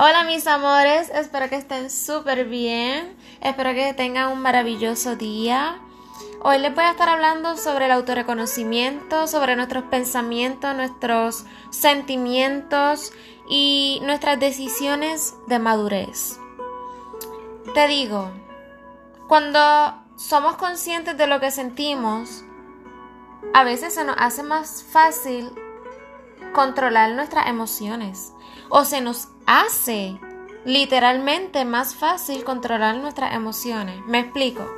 Hola mis amores, espero que estén súper bien, espero que tengan un maravilloso día. Hoy les voy a estar hablando sobre el autorreconocimiento, sobre nuestros pensamientos, nuestros sentimientos y nuestras decisiones de madurez. Te digo, cuando somos conscientes de lo que sentimos, a veces se nos hace más fácil controlar nuestras emociones o se nos hace literalmente más fácil controlar nuestras emociones. Me explico.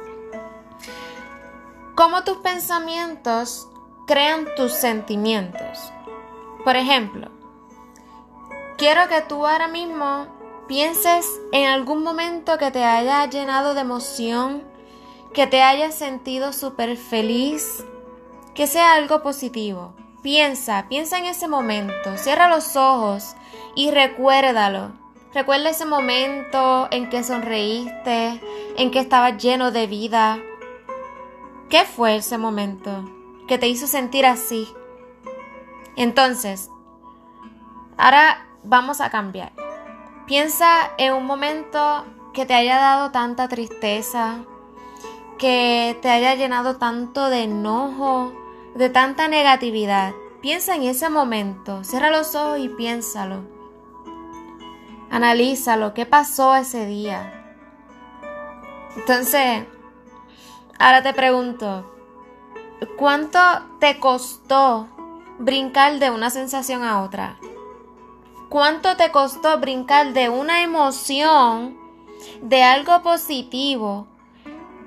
Cómo tus pensamientos crean tus sentimientos. Por ejemplo, quiero que tú ahora mismo pienses en algún momento que te haya llenado de emoción, que te hayas sentido súper feliz, que sea algo positivo. Piensa, piensa en ese momento, cierra los ojos y recuérdalo. Recuerda ese momento en que sonreíste, en que estabas lleno de vida. ¿Qué fue ese momento que te hizo sentir así? Entonces, ahora vamos a cambiar. Piensa en un momento que te haya dado tanta tristeza, que te haya llenado tanto de enojo, de tanta negatividad. Piensa en ese momento, cierra los ojos y piénsalo. Analízalo, qué pasó ese día. Entonces, ahora te pregunto, ¿cuánto te costó brincar de una sensación a otra? ¿Cuánto te costó brincar de una emoción, de algo positivo,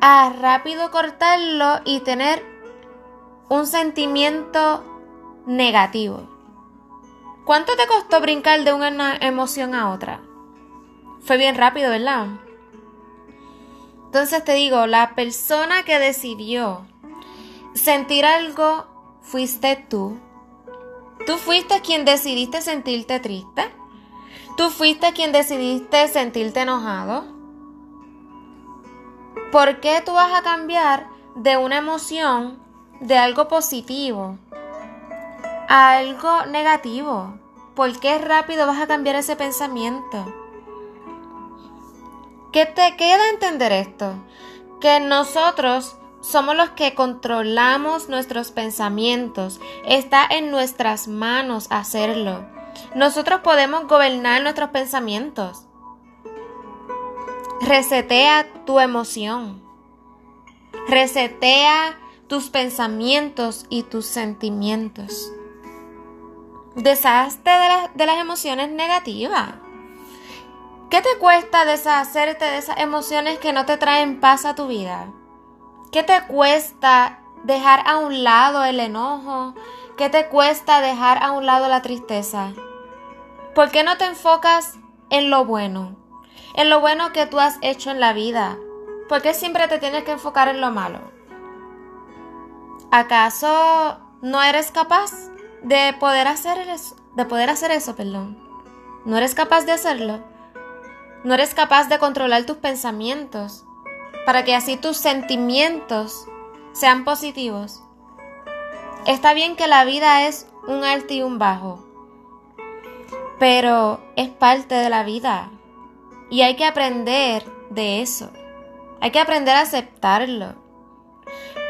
a rápido cortarlo y tener un sentimiento negativo. ¿Cuánto te costó brincar de una emoción a otra? Fue bien rápido, ¿verdad? Entonces te digo, la persona que decidió sentir algo fuiste tú. Tú fuiste quien decidiste sentirte triste. Tú fuiste quien decidiste sentirte enojado. ¿Por qué tú vas a cambiar de una emoción de algo positivo a algo negativo. ¿Por qué rápido vas a cambiar ese pensamiento? ¿Qué te queda entender esto? Que nosotros somos los que controlamos nuestros pensamientos. Está en nuestras manos hacerlo. Nosotros podemos gobernar nuestros pensamientos. Resetea tu emoción. Resetea tus pensamientos y tus sentimientos. Deshazte de, las emociones negativas. ¿Qué te cuesta deshacerte de esas emociones que no te traen paz a tu vida? ¿Qué te cuesta dejar a un lado el enojo? ¿Qué te cuesta dejar a un lado la tristeza? ¿Por qué no te enfocas en lo bueno? En lo bueno que tú has hecho en la vida. ¿Por qué siempre te tienes que enfocar en lo malo? ¿Acaso no eres capaz de poder hacer eso? De poder hacer eso, perdón. ¿No eres capaz de hacerlo? ¿No eres capaz de controlar tus pensamientos para que así tus sentimientos sean positivos? Está bien que la vida es un alto y un bajo, pero es parte de la vida y hay que aprender de eso. Hay que aprender a aceptarlo.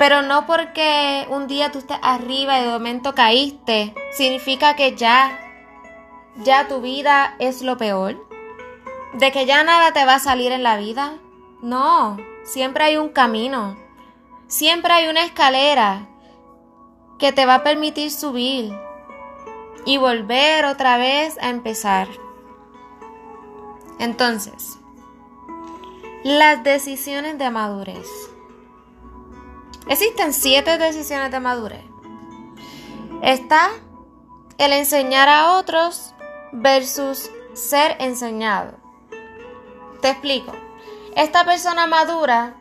Pero no porque un día tú estés arriba y de momento caíste, significa que ya, ya tu vida es lo peor. De que ya nada te va a salir en la vida. No, siempre hay un camino. Siempre hay una escalera que te va a permitir subir y volver otra vez a empezar. Entonces, las decisiones de madurez. Existen siete decisiones de madurez. Está el enseñar a otros versus ser enseñado. Te explico. Esta persona madura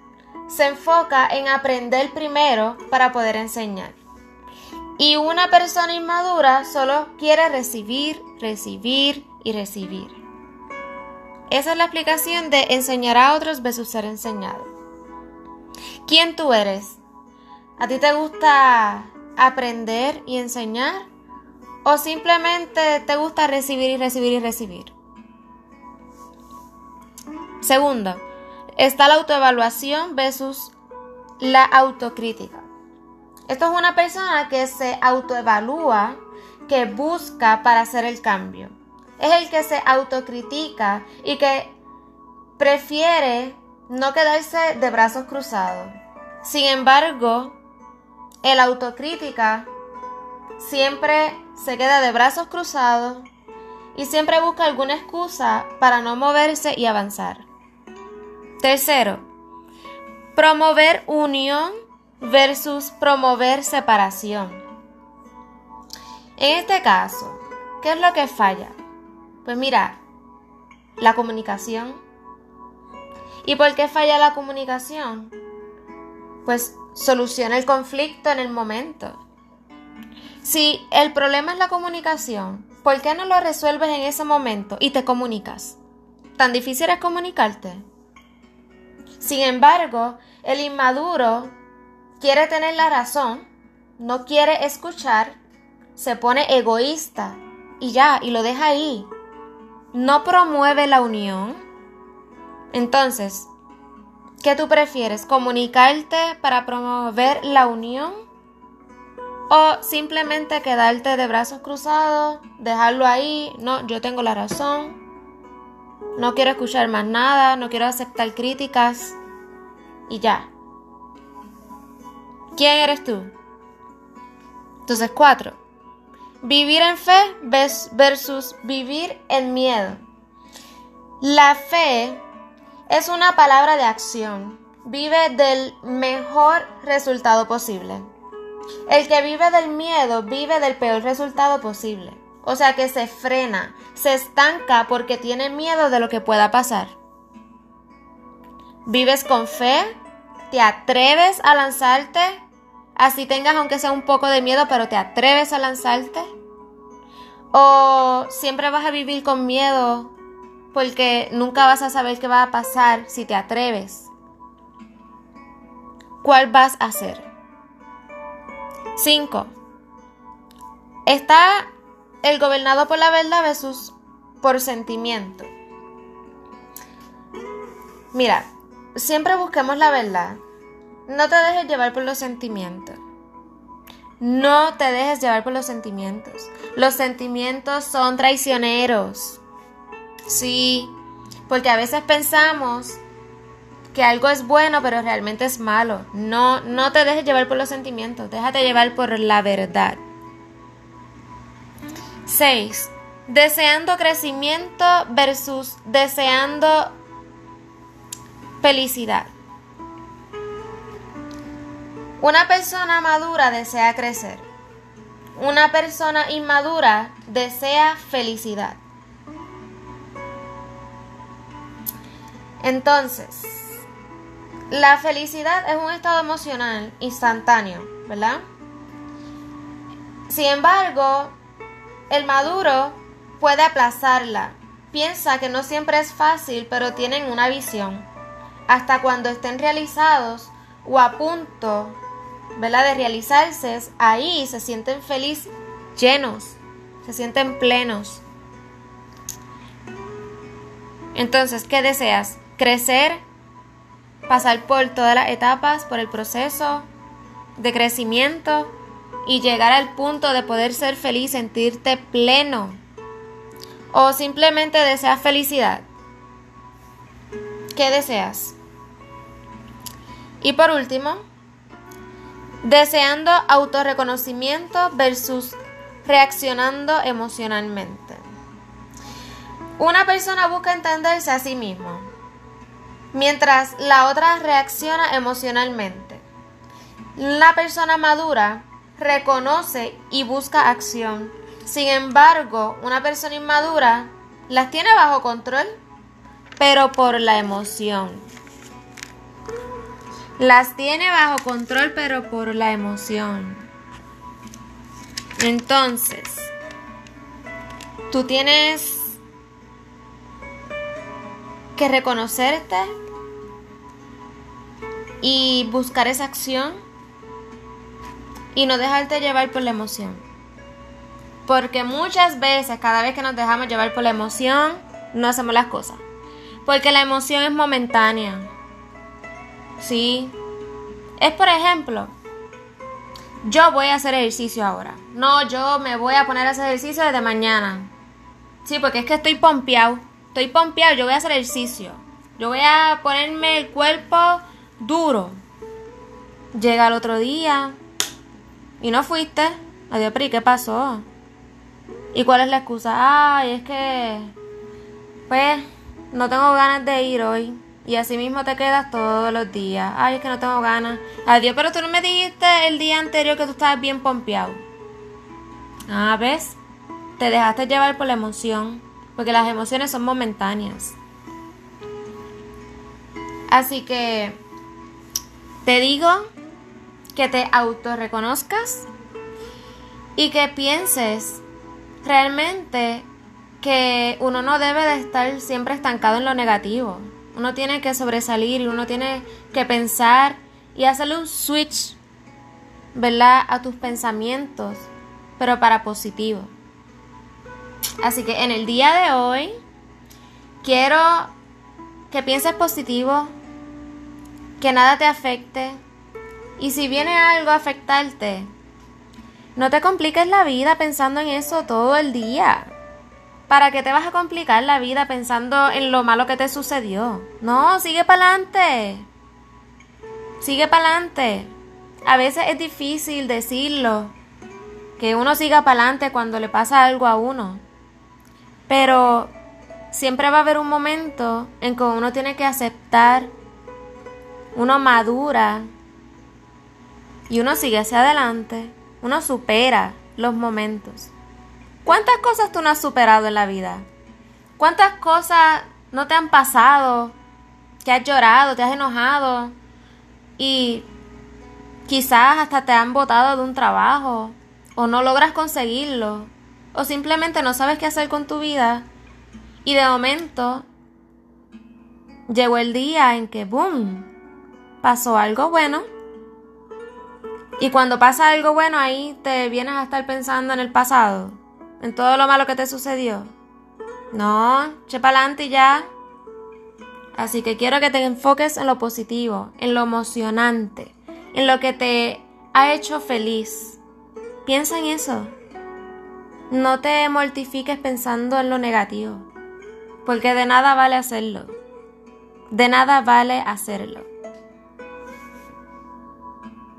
se enfoca en aprender primero para poder enseñar. Y una persona inmadura solo quiere recibir, recibir y recibir. Esa es la explicación de enseñar a otros versus ser enseñado. ¿Quién tú eres? ¿A ti te gusta aprender y enseñar? ¿O simplemente te gusta recibir y recibir y recibir? Segundo, está la autoevaluación versus la autocrítica. Esto es una persona que se autoevalúa, que busca para hacer el cambio. Es el que se autocritica y que prefiere no quedarse de brazos cruzados. Sin embargo, el autocrítica siempre se queda de brazos cruzados y siempre busca alguna excusa para no moverse y avanzar. Tercero, promover unión versus promover separación. En este caso, ¿qué es lo que falla? Pues mira, la comunicación. ¿Y por qué falla la comunicación? Pues soluciona el conflicto en el momento. Si el problema es la comunicación, ¿por qué no lo resuelves en ese momento y te comunicas? ¿Tan difícil es comunicarte? Sin embargo, el inmaduro quiere tener la razón, no quiere escuchar, se pone egoísta y ya, y lo deja ahí. No promueve la unión. Entonces, ¿qué tú prefieres? ¿Comunicarte para promover la unión? O simplemente quedarte de brazos cruzados, dejarlo ahí, no, yo tengo la razón, no quiero escuchar más nada, no quiero aceptar críticas y ya. ¿Quién eres tú? Entonces, cuatro. Vivir en fe versus vivir en miedo. La fe es una palabra de acción. Vive del mejor resultado posible. El que vive del miedo vive del peor resultado posible. O sea que se frena, se estanca porque tiene miedo de lo que pueda pasar. Vives con fe, te atreves a lanzarte, así tengas aunque sea un poco de miedo, pero te atreves a lanzarte. O siempre vas a vivir con miedo porque nunca vas a saber qué va a pasar si te atreves. ¿Cuál vas a hacer? 5. Está el gobernado por la verdad versus por sentimiento. Mira, siempre busquemos la verdad. No te dejes llevar por los sentimientos. No te dejes llevar por los sentimientos. Los sentimientos son traicioneros. Sí, porque a veces pensamos que algo es bueno, pero realmente es malo. No, no te dejes llevar por los sentimientos, déjate llevar por la verdad. 6. Deseando crecimiento versus deseando felicidad. Una persona madura desea crecer. Una persona inmadura desea felicidad. Entonces, la felicidad es un estado emocional instantáneo, ¿verdad? Sin embargo, el maduro puede aplazarla. Piensa que no siempre es fácil, pero tienen una visión. Hasta cuando estén realizados o a punto, ¿verdad? De realizarse, ahí se sienten felices, llenos, se sienten plenos. Entonces, ¿qué deseas? ¿Crecer? pasar por todas las etapas, por el proceso de crecimiento y llegar al punto de poder ser feliz, sentirte pleno. O simplemente deseas felicidad. ¿Qué deseas? Y por último, deseando autorreconocimiento versus reaccionando emocionalmente. Una persona busca entenderse a sí mismo mientras la otra reacciona emocionalmente. La persona madura reconoce y busca acción. Sin embargo, una persona inmadura las tiene bajo control, pero por la emoción. Las tiene bajo control, pero por la emoción. Entonces, tú tienes reconocerte y buscar esa acción y no dejarte llevar por la emoción. Porque muchas veces, cada vez que nos dejamos llevar por la emoción, no hacemos las cosas. Porque la emoción es momentánea. Sí. Es por ejemplo, yo voy a hacer ejercicio ahora. No, yo me voy a poner a hacer ejercicio desde mañana. Sí, porque es que estoy pompeado. Estoy pompeado, yo voy a hacer ejercicio. Yo voy a ponerme el cuerpo duro. Llega el otro día y no fuiste. Adiós, ¿y qué pasó? ¿Y cuál es la excusa? Ay, es que. Pues, no tengo ganas de ir hoy. Y así mismo te quedas todos los días. Ay, es que no tengo ganas. Adiós, pero tú no me dijiste el día anterior que tú estabas bien pompeado. Ah, ¿ves? Te dejaste llevar por la emoción. Porque las emociones son momentáneas. Así que te digo que te autorreconozcas y que pienses realmente que uno no debe de estar siempre estancado en lo negativo. Uno tiene que sobresalir uno tiene que pensar y hacerle un switch, ¿verdad? A tus pensamientos, pero para positivo. Así que en el día de hoy quiero que pienses positivo, que nada te afecte y si viene algo a afectarte, no te compliques la vida pensando en eso todo el día. ¿Para qué te vas a complicar la vida pensando en lo malo que te sucedió? No, sigue para adelante. Sigue para adelante. A veces es difícil decirlo, que uno siga para adelante cuando le pasa algo a uno. Pero siempre va a haber un momento en que uno tiene que aceptar, uno madura y uno sigue hacia adelante, uno supera los momentos. ¿Cuántas cosas tú no has superado en la vida? ¿Cuántas cosas no te han pasado? Que has llorado, te has enojado y quizás hasta te han botado de un trabajo o no logras conseguirlo o simplemente no sabes qué hacer con tu vida y de momento llegó el día en que, ¡boom!, pasó algo bueno. Y cuando pasa algo bueno ahí te vienes a estar pensando en el pasado en todo lo malo que te sucedió. No, che pa'lante y ya. Así que quiero que te enfoques en lo positivo, en lo emocionante, en lo que te ha hecho feliz. Piensa en eso. No te mortifiques pensando en lo negativo, porque de nada vale hacerlo. De nada vale hacerlo.